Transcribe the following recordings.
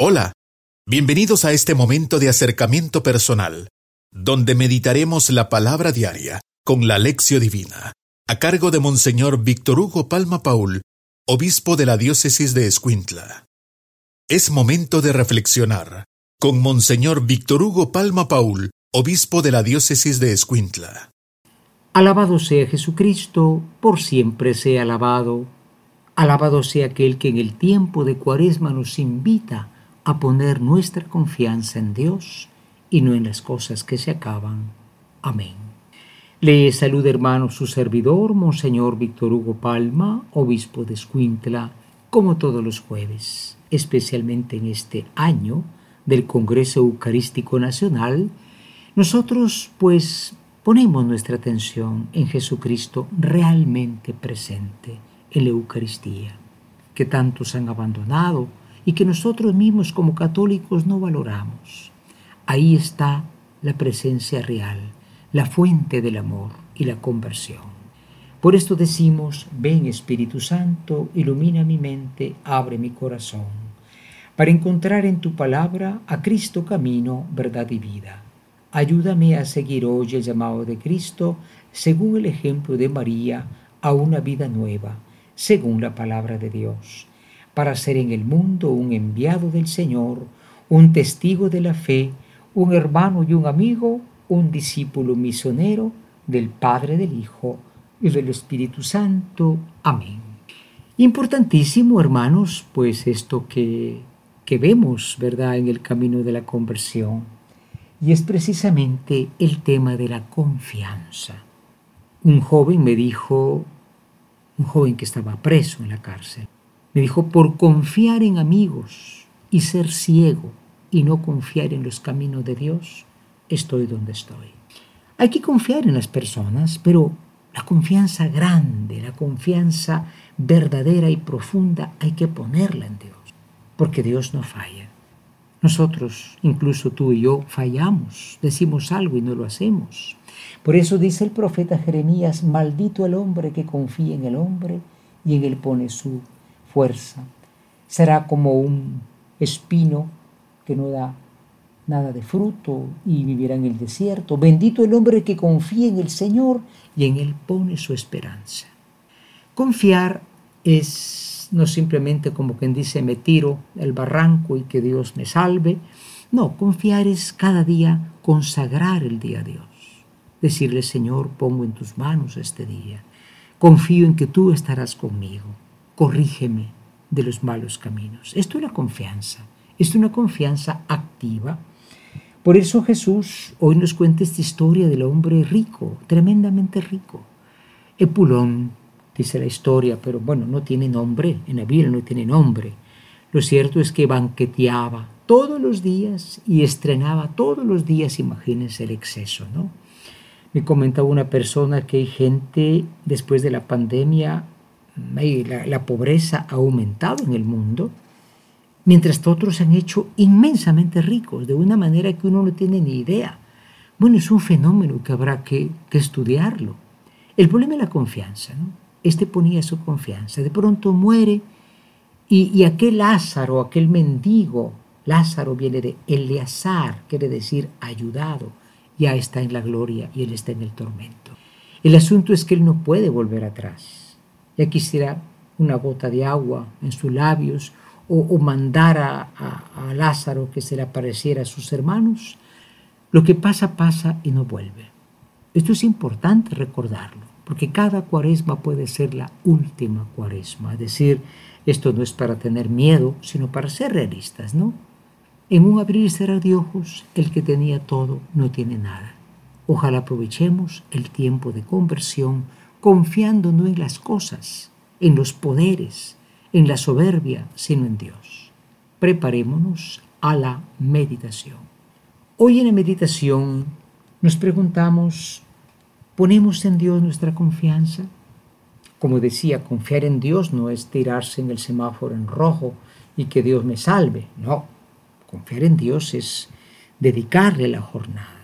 Hola, bienvenidos a este momento de acercamiento personal, donde meditaremos la palabra diaria con la lección divina, a cargo de Monseñor Víctor Hugo Palma Paul, obispo de la diócesis de Escuintla. Es momento de reflexionar con Monseñor Víctor Hugo Palma Paul, obispo de la diócesis de Escuintla. Alabado sea Jesucristo, por siempre sea alabado. Alabado sea aquel que en el tiempo de Cuaresma nos invita a poner nuestra confianza en Dios y no en las cosas que se acaban. Amén. Le saluda hermano su servidor, Monseñor Víctor Hugo Palma, obispo de Escuintla, como todos los jueves, especialmente en este año del Congreso Eucarístico Nacional, nosotros pues ponemos nuestra atención en Jesucristo realmente presente en la Eucaristía, que tantos han abandonado y que nosotros mismos como católicos no valoramos. Ahí está la presencia real, la fuente del amor y la conversión. Por esto decimos, ven Espíritu Santo, ilumina mi mente, abre mi corazón, para encontrar en tu palabra a Cristo camino, verdad y vida. Ayúdame a seguir hoy el llamado de Cristo, según el ejemplo de María, a una vida nueva, según la palabra de Dios para ser en el mundo un enviado del Señor, un testigo de la fe, un hermano y un amigo, un discípulo misionero del Padre, del Hijo y del Espíritu Santo. Amén. Importantísimo, hermanos, pues esto que, que vemos, ¿verdad?, en el camino de la conversión. Y es precisamente el tema de la confianza. Un joven me dijo, un joven que estaba preso en la cárcel, me dijo, por confiar en amigos y ser ciego y no confiar en los caminos de Dios, estoy donde estoy. Hay que confiar en las personas, pero la confianza grande, la confianza verdadera y profunda, hay que ponerla en Dios, porque Dios no falla. Nosotros, incluso tú y yo, fallamos, decimos algo y no lo hacemos. Por eso dice el profeta Jeremías, maldito el hombre que confía en el hombre y en él pone su fuerza. Será como un espino que no da nada de fruto y vivirá en el desierto. Bendito el hombre que confía en el Señor y en Él pone su esperanza. Confiar es no simplemente como quien dice me tiro el barranco y que Dios me salve. No, confiar es cada día consagrar el día a Dios. Decirle, Señor, pongo en tus manos este día. Confío en que tú estarás conmigo corrígeme de los malos caminos. Esto es la confianza, esto es una confianza activa. Por eso Jesús hoy nos cuenta esta historia del hombre rico, tremendamente rico. Epulón, dice la historia, pero bueno, no tiene nombre, en la no tiene nombre. Lo cierto es que banqueteaba todos los días y estrenaba todos los días, imagínense el exceso, ¿no? Me comentaba una persona que hay gente después de la pandemia la, pobreza ha aumentado en el mundo, mientras que otros se han hecho inmensamente ricos, de una manera que uno no tiene ni idea. Bueno, es un fenómeno que habrá que, estudiarlo. El problema es la confianza. Este ponía su confianza. De pronto muere y, y aquel Lázaro, aquel mendigo, Lázaro viene de Eleazar, quiere decir ayudado, ya está en la gloria y él está en el tormento. El asunto es que él no puede volver atrás ya quisiera una gota de agua en sus labios o, mandar a, a, Lázaro que se le apareciera a sus hermanos. Lo que pasa, pasa y no vuelve. Esto es importante recordarlo, porque cada cuaresma puede ser la última cuaresma. Es decir, esto no es para tener miedo, sino para ser realistas, ¿no? En un abrir y cerrar de ojos, el que tenía todo no tiene nada. Ojalá aprovechemos el tiempo de conversión confiando no en las cosas, en los poderes, en la soberbia, sino en Dios. Preparémonos a la meditación. Hoy en la meditación nos preguntamos, ¿ponemos en Dios nuestra confianza? Como decía, confiar en Dios no es tirarse en el semáforo en rojo y que Dios me salve. No, confiar en Dios es dedicarle la jornada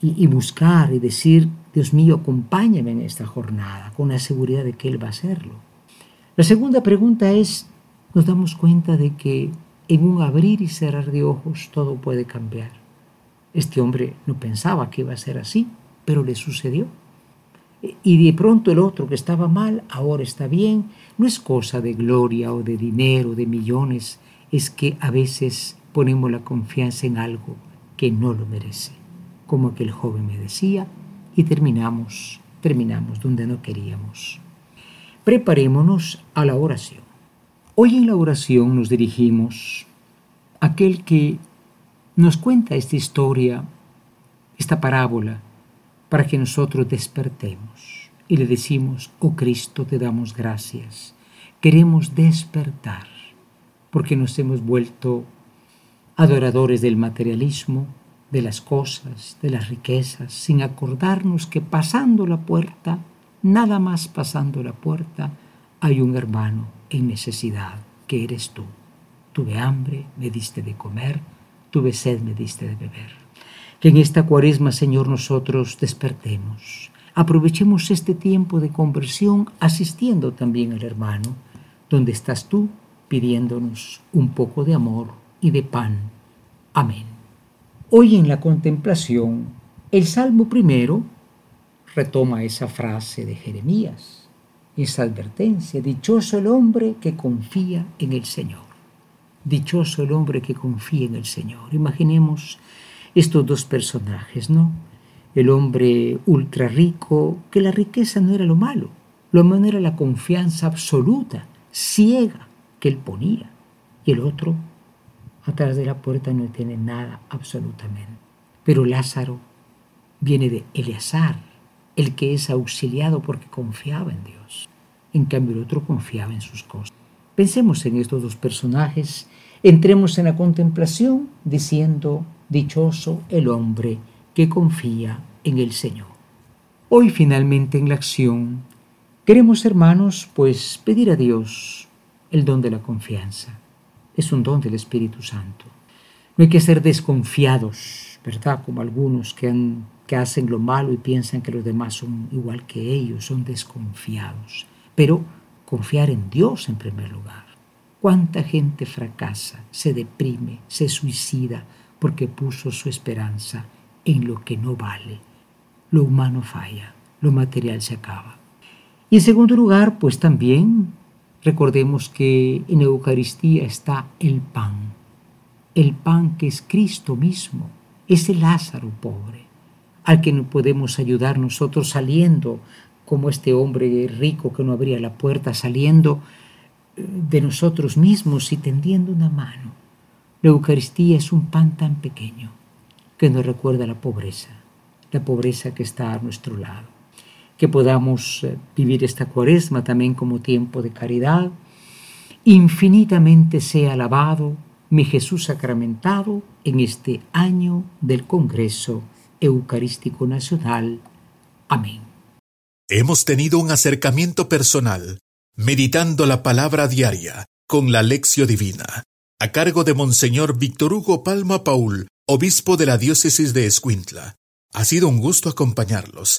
y, buscar y decir, Dios mío, acompáñame en esta jornada, con la seguridad de que Él va a hacerlo. La segunda pregunta es, nos damos cuenta de que en un abrir y cerrar de ojos todo puede cambiar. Este hombre no pensaba que iba a ser así, pero le sucedió. Y de pronto el otro que estaba mal, ahora está bien. No es cosa de gloria o de dinero, de millones, es que a veces ponemos la confianza en algo que no lo merece, como aquel joven me decía, y terminamos, terminamos donde no queríamos. Preparémonos a la oración. Hoy en la oración nos dirigimos a aquel que nos cuenta esta historia, esta parábola, para que nosotros despertemos y le decimos, oh Cristo, te damos gracias. Queremos despertar porque nos hemos vuelto adoradores del materialismo, de las cosas, de las riquezas, sin acordarnos que pasando la puerta, nada más pasando la puerta, hay un hermano en necesidad, que eres tú. Tuve hambre, me diste de comer, tuve sed, me diste de beber. Que en esta cuaresma, Señor, nosotros despertemos. Aprovechemos este tiempo de conversión asistiendo también al hermano, donde estás tú pidiéndonos un poco de amor y de pan. Amén. Hoy en la contemplación, el Salmo primero retoma esa frase de Jeremías, esa advertencia, dichoso el hombre que confía en el Señor. Dichoso el hombre que confía en el Señor. Imaginemos estos dos personajes, ¿no? El hombre ultra rico, que la riqueza no era lo malo, lo malo era la confianza absoluta, ciega, que él ponía. Y el otro, atrás de la puerta no tiene nada absolutamente. Pero Lázaro viene de Eleazar, el que es auxiliado porque confiaba en Dios. En cambio el otro confiaba en sus cosas. Pensemos en estos dos personajes, entremos en la contemplación diciendo, dichoso el hombre que confía en el Señor. Hoy finalmente en la acción, queremos hermanos pues pedir a Dios el don de la confianza. Es un don del Espíritu Santo. No hay que ser desconfiados, ¿verdad? Como algunos que, que hacen lo malo y piensan que los demás son igual que ellos, son desconfiados. Pero confiar en Dios en primer lugar. ¿Cuánta gente fracasa, se deprime, se suicida porque puso su esperanza en lo que no vale? Lo humano falla, lo material se acaba. Y en segundo lugar, pues también Recordemos que en Eucaristía está el pan, el pan que es Cristo mismo, ese Lázaro pobre, al que no podemos ayudar nosotros saliendo, como este hombre rico que no abría la puerta, saliendo eh, de nosotros mismos y tendiendo una mano. La Eucaristía es un pan tan pequeño que nos recuerda la pobreza, la pobreza que está a nuestro lado que podamos eh, vivir esta cuaresma también como tiempo de caridad. Infinitamente sea alabado mi Jesús sacramentado en este año del Congreso Eucarístico Nacional. Amén. Hemos tenido un acercamiento personal, meditando la palabra diaria con la lección divina, a cargo de Monseñor Víctor Hugo Palma Paul, obispo de la diócesis de Escuintla. Ha sido un gusto acompañarlos.